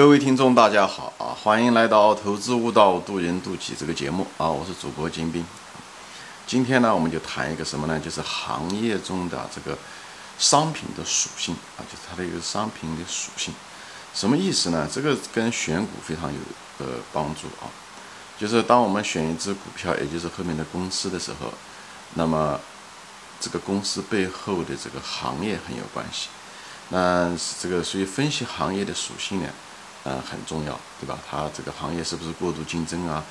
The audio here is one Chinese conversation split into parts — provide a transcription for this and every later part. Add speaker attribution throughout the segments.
Speaker 1: 各位听众，大家好啊！欢迎来到《投资悟道，渡人渡己》这个节目啊！我是主播金兵。今天呢，我们就谈一个什么呢？就是行业中的这个商品的属性啊，就是它的一个商品的属性。什么意思呢？这个跟选股非常有呃帮助啊。就是当我们选一只股票，也就是后面的公司的时候，那么这个公司背后的这个行业很有关系。那这个所以分析行业的属性呢，呃很重要，对吧？它这个行业是不是过度竞争啊？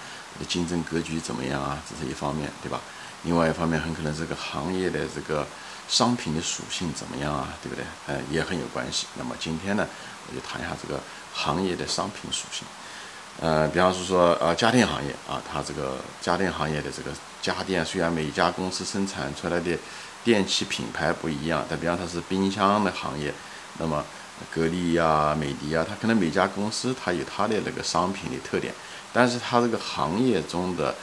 Speaker 1: 竞争格局怎么样啊？这是一方面，对吧？另外一方面，很可能这个行业的这个商品的属性怎么样啊？对不对？呃，也很有关系。那么今天呢，我就谈一下这个行业的商品属性。呃，比方说说呃家电行业啊，它这个家电行业的这个家电，虽然每家公司生产出来的电器品牌不一样，但比方它是冰箱的行业。那么，格力呀、美的呀，它可能每家公司它有它的那个商品的特点，但是它这个行业中的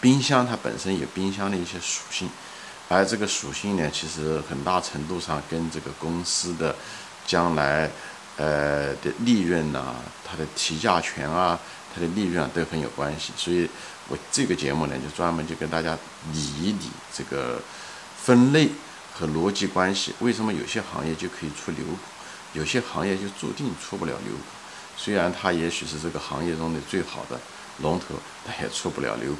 Speaker 1: 冰箱它本身有冰箱的一些属性，而这个属性呢，其实很大程度上跟这个公司的将来呃的利润呐、它的提价权啊、它的利润啊都很有关系。所以我这个节目呢，就专门就跟大家理一理这个分类。和逻辑关系，为什么有些行业就可以出牛股，有些行业就注定出不了牛股？虽然它也许是这个行业中的最好的龙头，但也出不了牛股。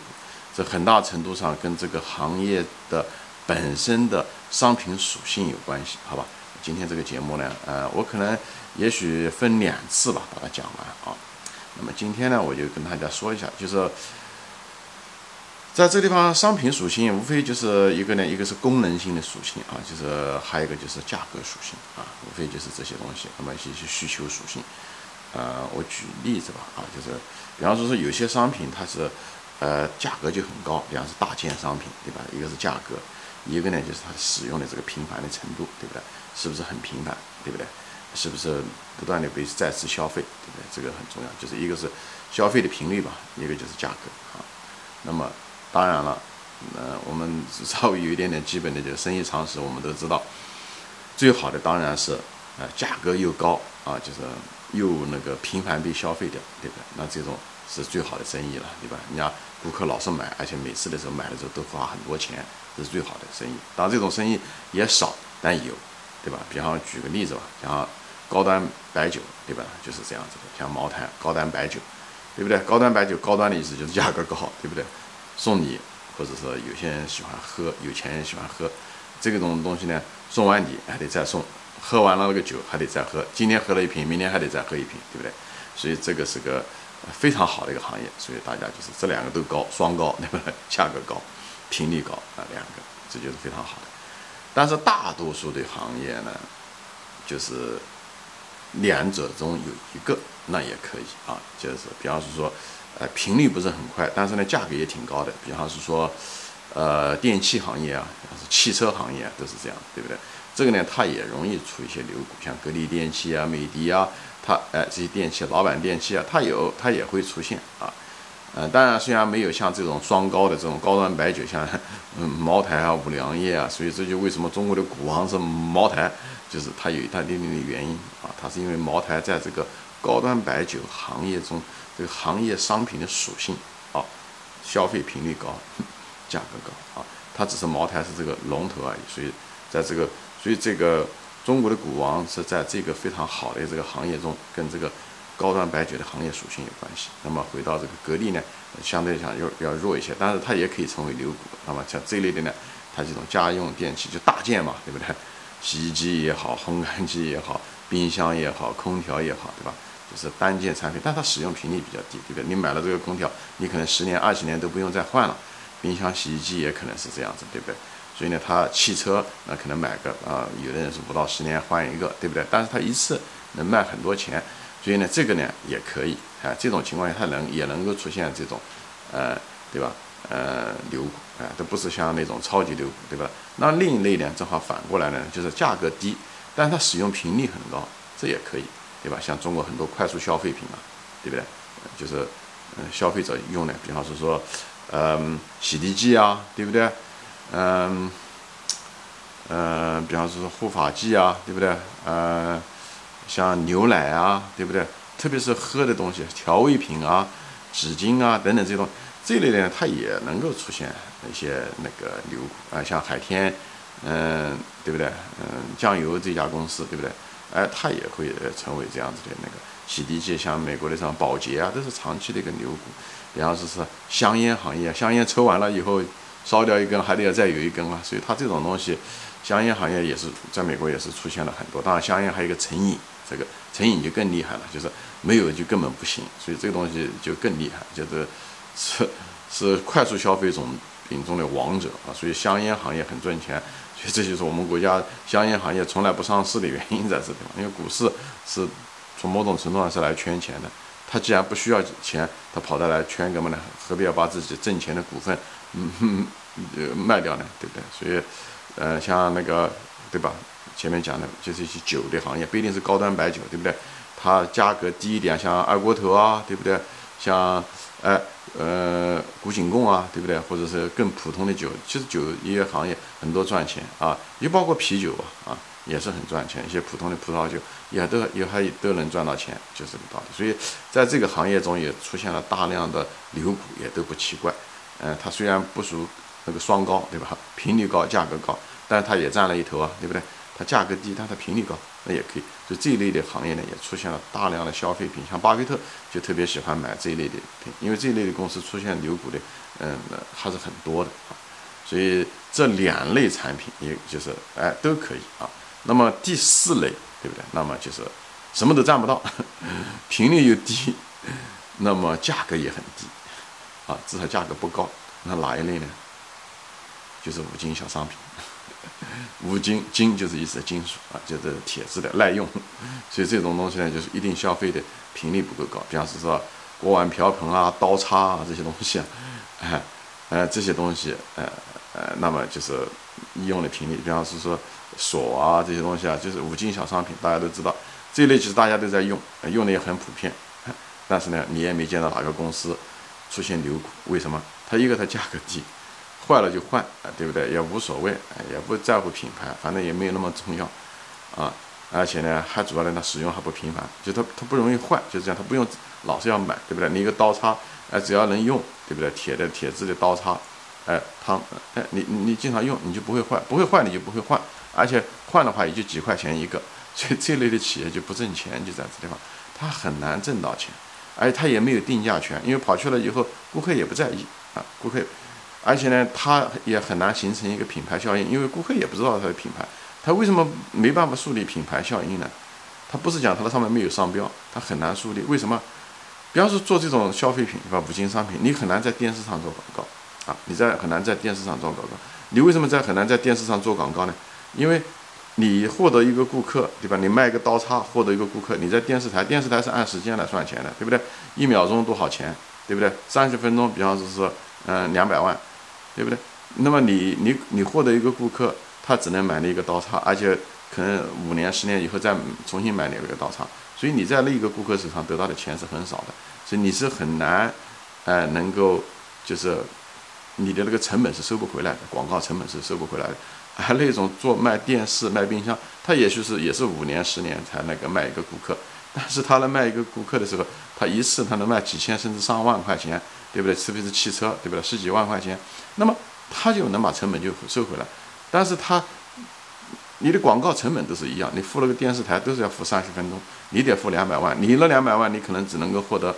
Speaker 1: 这很大程度上跟这个行业的本身的商品属性有关系，好吧？今天这个节目呢，呃，我可能也许分两次吧，把它讲完啊。那么今天呢，我就跟大家说一下，就是。在这个地方，商品属性无非就是一个呢，一个是功能性的属性啊，就是还有一个就是价格属性啊，无非就是这些东西。那么一些需求属性，呃，我举例子吧啊，就是比方说是有些商品它是呃价格就很高，比方是大件商品，对吧？一个是价格，一个呢就是它使用的这个频繁的程度，对不对？是不是很频繁，对不对？是不是不断的被再次消费，对不对？这个很重要，就是一个是消费的频率吧，一个就是价格啊。那么当然了，呃，我们稍微有一点点基本的就生意常识，我们都知道，最好的当然是，呃，价格又高啊，就是又那个频繁被消费掉，对不对？那这种是最好的生意了，对吧？人家顾客老是买，而且每次的时候买的时候都花很多钱，这是最好的生意。当然这种生意也少，但有，对吧？比方举个例子吧，像高端白酒，对吧？就是这样子的，像茅台高端白酒，对不对？高端白酒，高端的意思就是价格高，对不对？送礼，或者说有些人喜欢喝，有钱人喜欢喝，这个种东西呢，送完礼还得再送，喝完了那个酒还得再喝，今天喝了一瓶，明天还得再喝一瓶，对不对？所以这个是个非常好的一个行业，所以大家就是这两个都高，双高，对不对？价格高，频率高啊，两个，这就是非常好的。但是大多数的行业呢，就是两者中有一个，那也可以啊，就是比方说。呃，频率不是很快，但是呢，价格也挺高的。比方是说，呃，电器行业啊，是汽车行业啊都是这样，对不对？这个呢，它也容易出一些牛股，像格力电器啊、美的啊，它哎这些电器，老板电器啊，它有它也会出现啊。呃，当然虽然没有像这种双高的这种高端白酒，像嗯茅台啊、五粮液啊，所以这就为什么中国的股王是茅台，就是它有它一定的原因啊，它是因为茅台在这个高端白酒行业中。这个行业商品的属性啊，消费频率高，价格高啊，它只是茅台是这个龙头而已。所以在这个，所以这个中国的股王是在这个非常好的这个行业中，跟这个高端白酒的行业属性有关系。那么回到这个格力呢，相对讲要要弱一些，但是它也可以成为牛股。那么像这类的呢，它这种家用电器就大件嘛，对不对？洗衣机也好，烘干机也好，冰箱也好，空调也好，对吧？是单件产品，但它使用频率比较低，对不对？你买了这个空调，你可能十年、二十年都不用再换了。冰箱、洗衣机也可能是这样子，对不对？所以呢，它汽车那可能买个啊，有的人是五到十年换一个，对不对？但是它一次能卖很多钱，所以呢，这个呢也可以啊。这种情况下，它能也能够出现这种，呃，对吧？呃，牛股啊，都不是像那种超级牛股，对吧？那另一类呢，正好反过来呢，就是价格低，但是它使用频率很高，这也可以。对吧？像中国很多快速消费品嘛，对不对？就是，嗯，消费者用的，比方是说，嗯，洗涤剂啊，对不对？嗯，嗯，比方说护发剂啊，对不对？呃，像牛奶啊，对不对？特别是喝的东西，调味品啊、纸巾啊等等这种这类呢，它也能够出现一些那个牛啊，像海天，嗯，对不对？嗯，酱油这家公司，对不对？哎，它也会成为这样子的那个洗涤剂，像美国的像宝洁啊，都是长期的一个牛股。比方说是香烟行业，香烟抽完了以后烧掉一根，还得要再有一根啊，所以它这种东西，香烟行业也是在美国也是出现了很多。当然，香烟还有一个成瘾，这个成瘾就更厉害了，就是没有就根本不行，所以这个东西就更厉害，就是是是快速消费种品中的王者啊。所以香烟行业很赚钱。这就是我们国家香烟行业从来不上市的原因在这地方，因为股市是从某种程度上是来圈钱的。他既然不需要钱，他跑到来圈干嘛呢？何必要把自己挣钱的股份，嗯，卖掉呢？对不对？所以，呃，像那个，对吧？前面讲的就是一些酒的行业，不一定是高端白酒，对不对？它价格低一点，像二锅头啊，对不对？像，哎。呃，古井贡啊，对不对？或者是更普通的酒，其实酒业行业很多赚钱啊，也包括啤酒啊，啊，也是很赚钱。一些普通的葡萄酒也都也还都能赚到钱，就这个道理。所以在这个行业中也出现了大量的牛股，也都不奇怪。嗯，它虽然不属那个双高，对吧？频率高，价格高，但是它也占了一头啊，对不对？它价格低，但它频率高。那也可以，就这一类的行业呢，也出现了大量的消费品，像巴菲特就特别喜欢买这一类的品，因为这一类的公司出现牛股的，嗯，还是很多的啊。所以这两类产品，也就是哎都可以啊。那么第四类，对不对？那么就是什么都占不到，频率又低，那么价格也很低啊，至少价格不高。那哪一类呢？就是五金小商品。五金金就是意思金属啊，就是铁质的耐用，所以这种东西呢，就是一定消费的频率不够高。比方是说锅碗瓢盆啊、刀叉啊这些东西啊，呃这些东西，呃呃，那么就是用的频率。比方是说锁啊这些东西啊，就是五金小商品，大家都知道这一类其实大家都在用，用的也很普遍。但是呢，你也没见到哪个公司出现牛股，为什么？它一个它价格低。坏了就换啊，对不对？也无所谓，也不在乎品牌，反正也没有那么重要，啊，而且呢，还主要的它使用还不频繁，就它它不容易坏，就这样，它不用老是要买，对不对？你一个刀叉，哎，只要能用，对不对？铁的铁质的刀叉，哎，它，哎，你你经常用，你就不会坏，不会坏你就不会换，而且换的话也就几块钱一个，所以这类的企业就不挣钱，就在这地方，它很难挣到钱，而且它也没有定价权，因为跑去了以后，顾客也不在意啊，顾客。而且呢，它也很难形成一个品牌效应，因为顾客也不知道它的品牌，它为什么没办法树立品牌效应呢？它不是讲它的上面没有商标，它很难树立。为什么？比方说做这种消费品，是吧？五金商品，你很难在电视上做广告啊！你在很难在电视上做广告。你为什么在很难在电视上做广告呢？因为你获得一个顾客，对吧？你卖一个刀叉获得一个顾客，你在电视台，电视台是按时间来算钱的，对不对？一秒钟多少钱，对不对？三十分钟，比方说是嗯两百万。对不对？那么你你你获得一个顾客，他只能买那一个刀叉，而且可能五年十年以后再重新买那个刀叉，所以你在那一个顾客手上得到的钱是很少的，所以你是很难，哎，能够就是你的那个成本是收不回来的，广告成本是收不回来的。还那种做卖电视、卖冰箱，他也许是也是五年十年才那个卖一个顾客，但是他能卖一个顾客的时候，他一次他能卖几千甚至上万块钱。对不对？特别是汽车，对不对？十几万块钱，那么他就能把成本就收回来。但是他，你的广告成本都是一样，你付了个电视台都是要付三十分钟，你得付两百万。你那两百万，你可能只能够获得，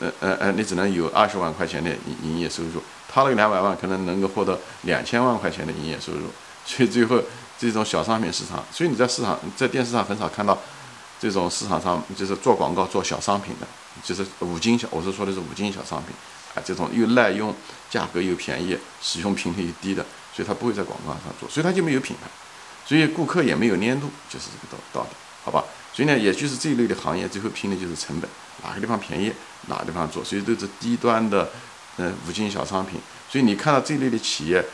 Speaker 1: 呃呃呃，你只能有二十万块钱的营营业收入。他那个两百万可能能够获得两千万块钱的营业收入。所以最后这种小商品市场，所以你在市场在电视上很少看到这种市场上就是做广告做小商品的。就是五金小，我是说的是五金小商品，啊，这种又耐用、价格又便宜、使用频率又低的，所以它不会在广告上做，所以它就没有品牌，所以顾客也没有粘度，就是这个道道理，好吧？所以呢，也就是这一类的行业，最后拼的就是成本，哪个地方便宜，哪个地方做，所以都是低端的，嗯，五金小商品。所以你看到这一类的企业，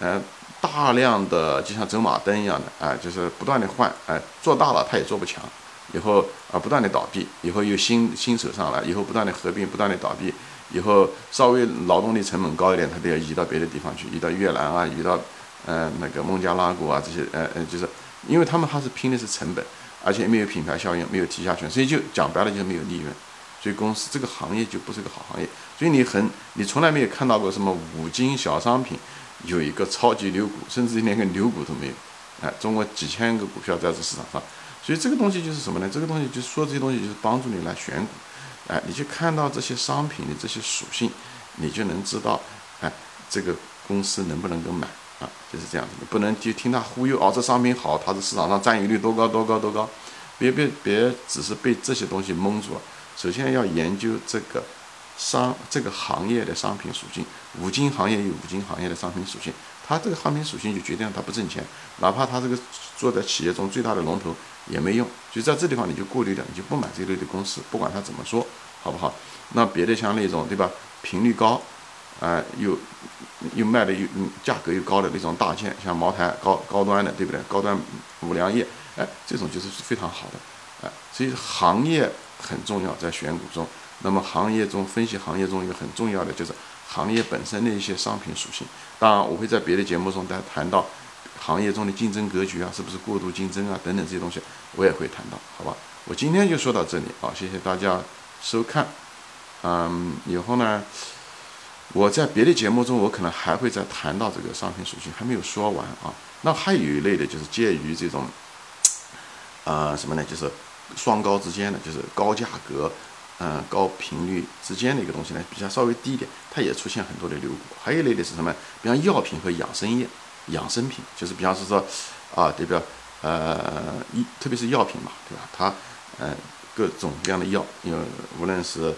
Speaker 1: 嗯，大量的就像走马灯一样的，啊，就是不断的换，哎，做大了它也做不强。以后啊，不断的倒闭，以后又新新手上来，以后不断的合并，不断的倒闭，以后稍微劳动力成本高一点，他都要移到别的地方去，移到越南啊，移到，呃，那个孟加拉国啊这些，呃呃，就是因为他们还是拼的是成本，而且没有品牌效应，没有提价权，所以就讲白了就是没有利润。所以公司这个行业就不是个好行业。所以你很，你从来没有看到过什么五金小商品有一个超级牛股，甚至连个牛股都没有。哎，中国几千个股票在这市场上，所以这个东西就是什么呢？这个东西就是说这些东西就是帮助你来选股。哎，你去看到这些商品的这些属性，你就能知道，哎，这个公司能不能够买啊？就是这样子，不能就听他忽悠哦，这商品好，它的市场上占有率多高多高多高，别别别，只是被这些东西蒙住了。首先要研究这个商这个行业的商品属性，五金行业有五金行业的商品属性，它这个商品属性就决定了它不挣钱，哪怕它这个做在企业中最大的龙头也没用，就在这地方你就过滤掉，你就不买这类的公司，不管它怎么说，好不好？那别的像那种对吧，频率高，啊又又卖的又价格又高的那种大件，像茅台高高端的对不对？高端五粮液，哎，这种就是非常好的，哎，所以行业。很重要，在选股中，那么行业中分析行业中一个很重要的就是行业本身的一些商品属性。当然，我会在别的节目中再谈到行业中的竞争格局啊，是不是过度竞争啊等等这些东西，我也会谈到，好吧？我今天就说到这里啊，谢谢大家收看。嗯，以后呢，我在别的节目中我可能还会再谈到这个商品属性，还没有说完啊。那还有一类的就是介于这种，啊什么呢？就是。双高之间的就是高价格，嗯，高频率之间的一个东西呢，比较稍微低一点，它也出现很多的流股。还有一类的是什么？比方药品和养生业、养生品，就是比方是说，啊，对不对？呃，一特别是药品嘛，对吧？它，呃，各种各样的药，因为无论是，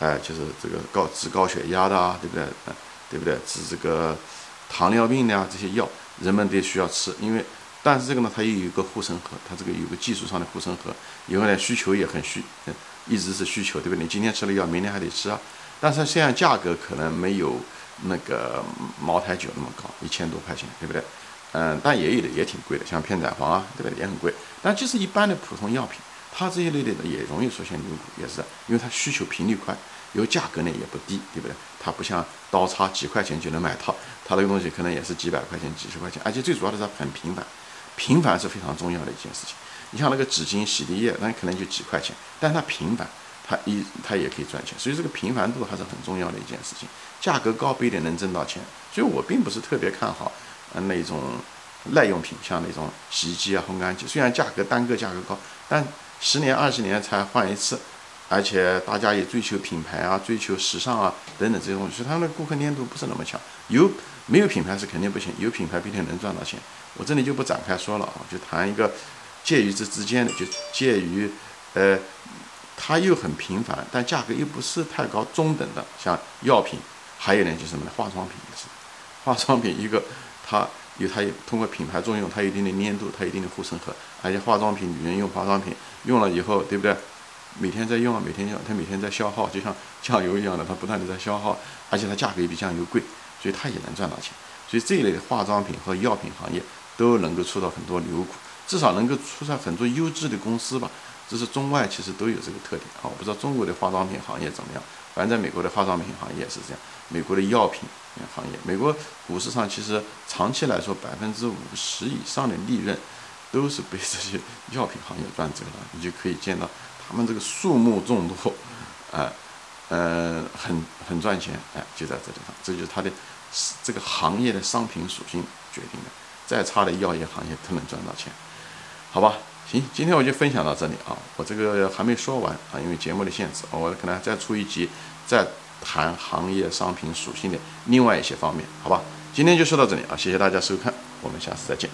Speaker 1: 哎，就是这个高治高血压的啊，对不对？嗯，对不对？治这个糖尿病的啊，这些药人们都需要吃，因为。但是这个呢，它又有一个护城河，它这个有个技术上的护城河，以后呢需求也很需，一直是需求，对不对？你今天吃了药，明天还得吃啊。但是现在价格可能没有那个茅台酒那么高，一千多块钱，对不对？嗯，但也有的也挺贵的，像片仔癀啊，对不对？也很贵。但就是一般的普通药品，它这一类的也容易出现牛股，也是因为它需求频率快，有价格呢也不低，对不对？它不像刀叉几块钱就能买到，它这个东西可能也是几百块钱、几十块钱，而且最主要的是很频繁。频繁是非常重要的一件事情。你像那个纸巾、洗涤液，那可能就几块钱，但它频繁，它一它也可以赚钱。所以这个频繁度还是很重要的一件事情。价格高不一定能挣到钱，所以我并不是特别看好呃那种耐用品，像那种洗衣机啊、烘干机。虽然价格单个价格高，但十年、二十年才换一次，而且大家也追求品牌啊、追求时尚啊等等这些东西，所以他们的顾客粘度不是那么强。有没有品牌是肯定不行，有品牌不一定能赚到钱。我这里就不展开说了啊，就谈一个介于这之间的，就介于呃，它又很频繁，但价格又不是太高，中等的，像药品，还有呢就是什么呢？化妆品也是，化妆品一个它有它有通过品牌作用，它有一定的粘度，它有一定的护城河，而且化妆品女人用化妆品用了以后，对不对？每天在用啊，每天用，它每天在消耗，就像酱油一样的，它不断的在消耗，而且它价格也比酱油贵，所以它也能赚到钱。所以这一类的化妆品和药品行业。都能够出到很多牛股，至少能够出上很多优质的公司吧。这是中外其实都有这个特点啊。我不知道中国的化妆品行业怎么样，反正在美国的化妆品行业是这样。美国的药品行业，美国股市上其实长期来说百分之五十以上的利润都是被这些药品行业赚走了。你就可以见到他们这个数目众多，啊，呃，很很赚钱，哎，就在这地方，这就是它的这个行业的商品属性决定的。再差的药业行业都能赚到钱，好吧？行，今天我就分享到这里啊，我这个还没说完啊，因为节目的限制，我可能再出一集，再谈行业商品属性的另外一些方面，好吧？今天就说到这里啊，谢谢大家收看，我们下次再见。